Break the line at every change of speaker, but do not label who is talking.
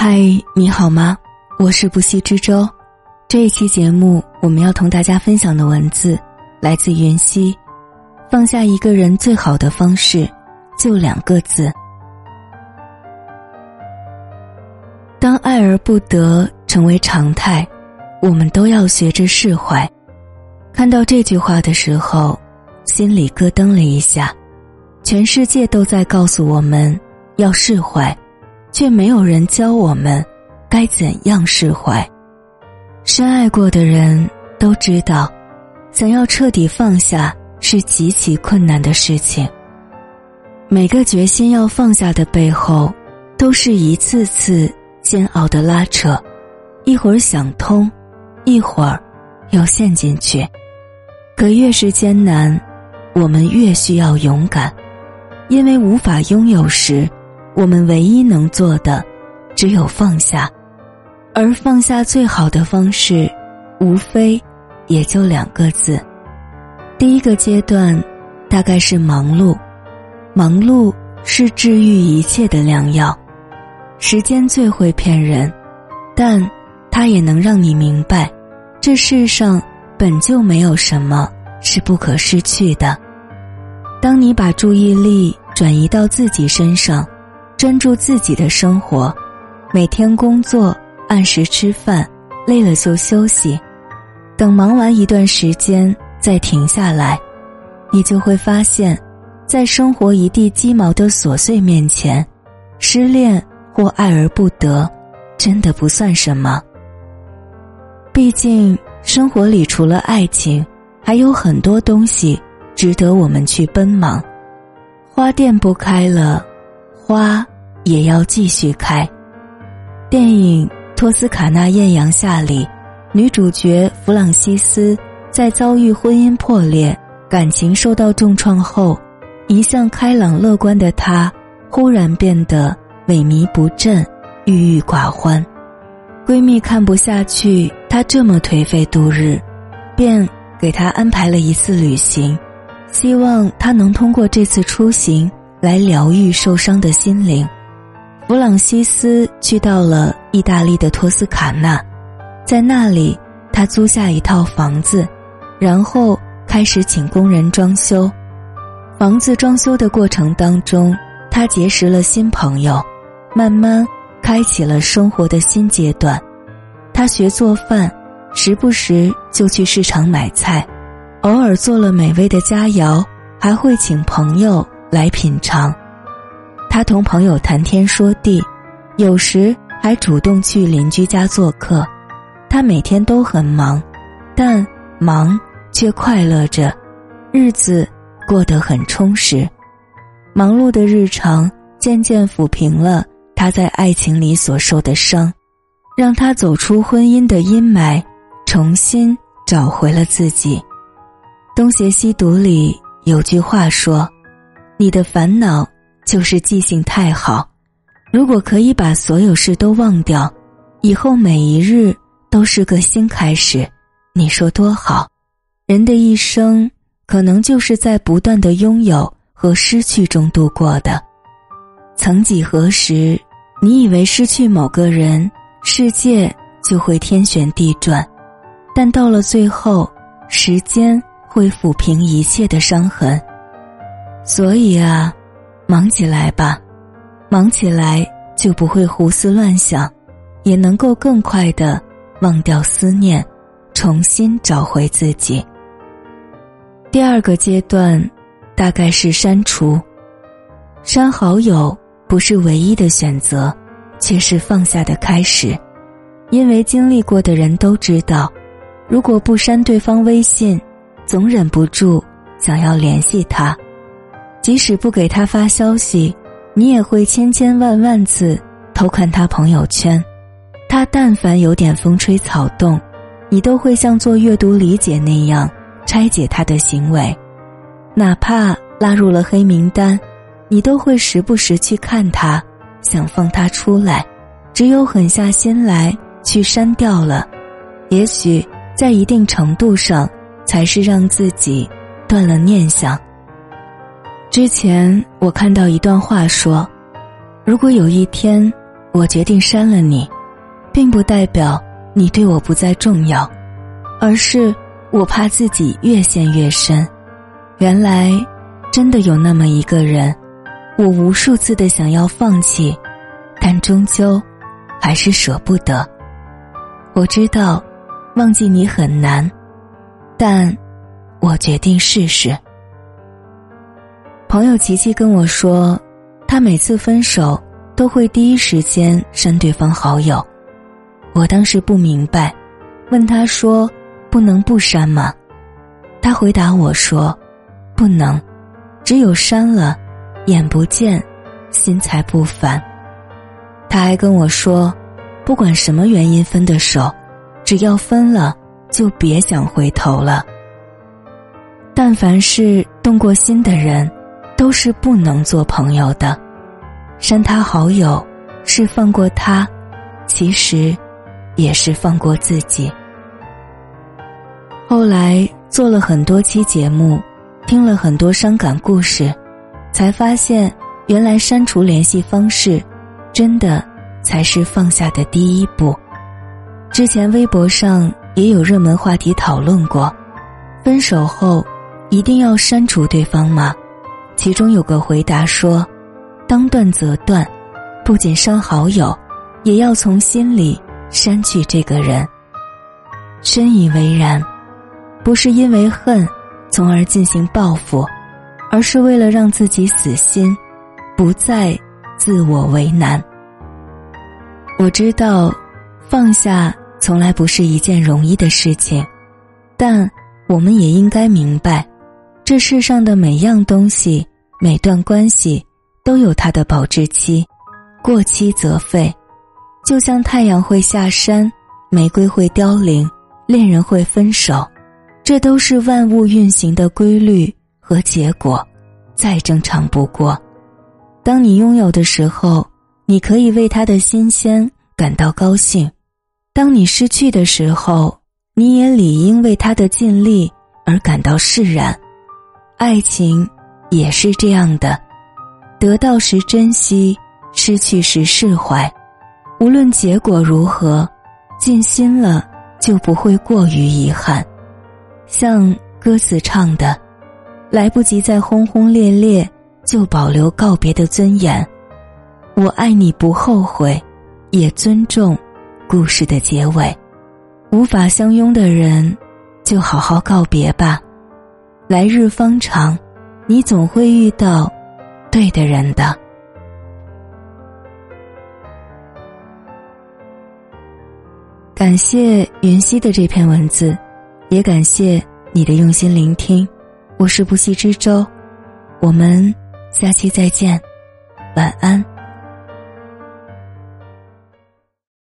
嗨，你好吗？我是不息之舟。这一期节目，我们要同大家分享的文字来自云溪。放下一个人最好的方式，就两个字。当爱而不得成为常态，我们都要学着释怀。看到这句话的时候，心里咯噔了一下。全世界都在告诉我们要释怀，却没有人教我们该怎样释怀。深爱过的人都知道，想要彻底放下是极其困难的事情。每个决心要放下的背后，都是一次次煎熬的拉扯，一会儿想通，一会儿又陷进去。可越是艰难，我们越需要勇敢。因为无法拥有时，我们唯一能做的只有放下，而放下最好的方式，无非也就两个字。第一个阶段，大概是忙碌，忙碌是治愈一切的良药。时间最会骗人，但它也能让你明白，这世上本就没有什么是不可失去的。当你把注意力转移到自己身上，专注自己的生活，每天工作，按时吃饭，累了就休息，等忙完一段时间再停下来，你就会发现，在生活一地鸡毛的琐碎面前，失恋或爱而不得，真的不算什么。毕竟生活里除了爱情，还有很多东西。值得我们去奔忙，花店不开了，花也要继续开。电影《托斯卡纳艳阳下》里，女主角弗朗西斯在遭遇婚姻破裂、感情受到重创后，一向开朗乐观的她，忽然变得萎靡不振、郁郁寡欢。闺蜜看不下去她这么颓废度日，便给她安排了一次旅行。希望她能通过这次出行来疗愈受伤的心灵。弗朗西斯去到了意大利的托斯卡纳，在那里他租下一套房子，然后开始请工人装修。房子装修的过程当中，他结识了新朋友，慢慢开启了生活的新阶段。他学做饭，时不时就去市场买菜。偶尔做了美味的佳肴，还会请朋友来品尝。他同朋友谈天说地，有时还主动去邻居家做客。他每天都很忙，但忙却快乐着，日子过得很充实。忙碌的日常渐渐抚平了他在爱情里所受的伤，让他走出婚姻的阴霾，重新找回了自己。东邪西毒里有句话说：“你的烦恼就是记性太好。如果可以把所有事都忘掉，以后每一日都是个新开始，你说多好？人的一生可能就是在不断的拥有和失去中度过的。曾几何时，你以为失去某个人，世界就会天旋地转，但到了最后，时间。”会抚平一切的伤痕，所以啊，忙起来吧，忙起来就不会胡思乱想，也能够更快的忘掉思念，重新找回自己。第二个阶段，大概是删除，删好友不是唯一的选择，却是放下的开始，因为经历过的人都知道，如果不删对方微信。总忍不住想要联系他，即使不给他发消息，你也会千千万万次偷看他朋友圈。他但凡有点风吹草动，你都会像做阅读理解那样拆解他的行为。哪怕拉入了黑名单，你都会时不时去看他，想放他出来。只有狠下心来去删掉了，也许在一定程度上。才是让自己断了念想。之前我看到一段话说：“如果有一天我决定删了你，并不代表你对我不再重要，而是我怕自己越陷越深。原来，真的有那么一个人，我无数次的想要放弃，但终究还是舍不得。我知道，忘记你很难，但我决定试试。朋友琪琪跟我说，他每次分手。都会第一时间删对方好友，我当时不明白，问他说：“不能不删吗？”他回答我说：“不能，只有删了，眼不见，心才不烦。”他还跟我说：“不管什么原因分的手，只要分了，就别想回头了。但凡是动过心的人，都是不能做朋友的。”删他好友，是放过他，其实也是放过自己。后来做了很多期节目，听了很多伤感故事，才发现原来删除联系方式，真的才是放下的第一步。之前微博上也有热门话题讨论过，分手后一定要删除对方吗？其中有个回答说。当断则断，不仅删好友，也要从心里删去这个人。深以为然，不是因为恨，从而进行报复，而是为了让自己死心，不再自我为难。我知道，放下从来不是一件容易的事情，但我们也应该明白，这世上的每样东西，每段关系。都有它的保质期，过期则废。就像太阳会下山，玫瑰会凋零，恋人会分手，这都是万物运行的规律和结果，再正常不过。当你拥有的时候，你可以为他的新鲜感到高兴；当你失去的时候，你也理应为他的尽力而感到释然。爱情也是这样的。得到时珍惜，失去时释怀。无论结果如何，尽心了就不会过于遗憾。像歌词唱的：“来不及再轰轰烈烈，就保留告别的尊严。我爱你不后悔，也尊重故事的结尾。无法相拥的人，就好好告别吧。来日方长，你总会遇到。”对的人的，感谢云溪的这篇文字，也感谢你的用心聆听。我是不息之舟，我们下期再见，晚安。